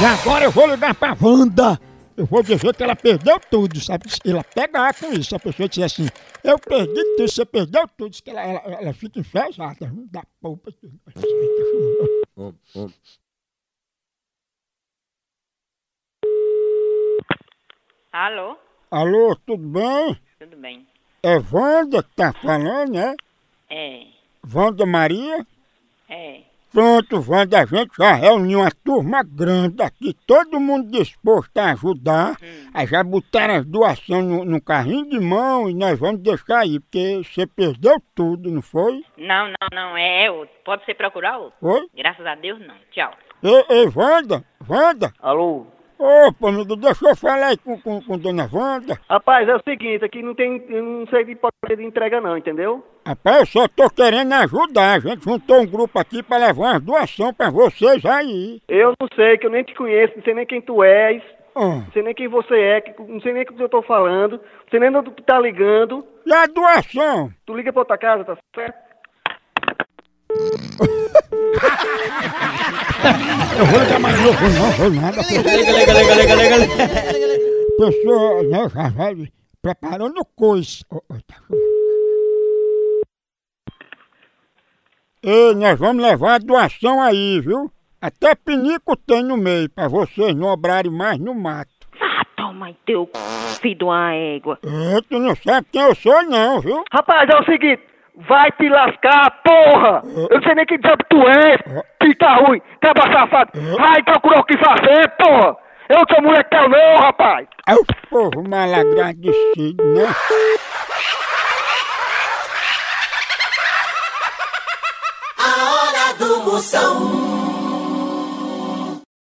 E agora eu vou ligar pra Wanda. Eu vou dizer que ela perdeu tudo, sabe? Ela pega com isso. A pessoa diz assim, eu perdi tudo, você perdeu tudo. Diz que ela, ela, ela fica enfesada. Não dá polpa. Alô? Alô, tudo bem? Tudo bem? É Wanda que tá falando, né? É, Wanda Maria? é. Pronto, Wanda, a gente já reuniu uma turma grande aqui, todo mundo disposto a ajudar. Aí já botaram as doações no, no carrinho de mão e nós vamos deixar aí, porque você perdeu tudo, não foi? Não, não, não, é, é outro. Pode você procurar outro? Foi? Graças a Deus, não. Tchau. Ei, ei, Wanda, Wanda, Alô? opa, amigo, deixa eu falar aí com, com, com dona Wanda. Rapaz, é o seguinte, aqui não tem, eu não sei de porcaria de entrega não, entendeu? Rapaz, eu só tô querendo ajudar, a gente juntou um grupo aqui pra levar umas doações pra vocês aí. Eu não sei, que eu nem te conheço, não sei nem quem tu és, Ah, não sei nem quem você é, que- não sei nem o que eu tô falando, não sei nem onde tu tá ligando. E a doação? Tu liga pra outra casa, tá certo? Eu vou ligar mais novo, não vou nada. Pessoa, né, já vai preparando coisa. Ó, ó, tá. Ei, nós vamos levar a doação aí, viu? Até pinico tem no meio, pra vocês não obrarem mais no mato. Ah, toma aí teu c... filho de uma égua. É, tu não sabe quem eu sou não, viu? Rapaz, é o seguinte, vai te lascar, porra! Eu não sei nem que diabo tu és, pica ruim, caba safado, vai procurar o que fazer, porra! Eu sou moleque teu não, rapaz! É o povo mal agradecido, né? A hora do Moção.